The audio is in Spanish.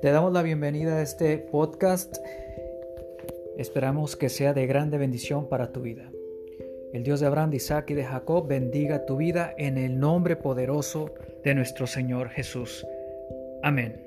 Te damos la bienvenida a este podcast. Esperamos que sea de grande bendición para tu vida. El Dios de Abraham, de Isaac y de Jacob bendiga tu vida en el nombre poderoso de nuestro Señor Jesús. Amén.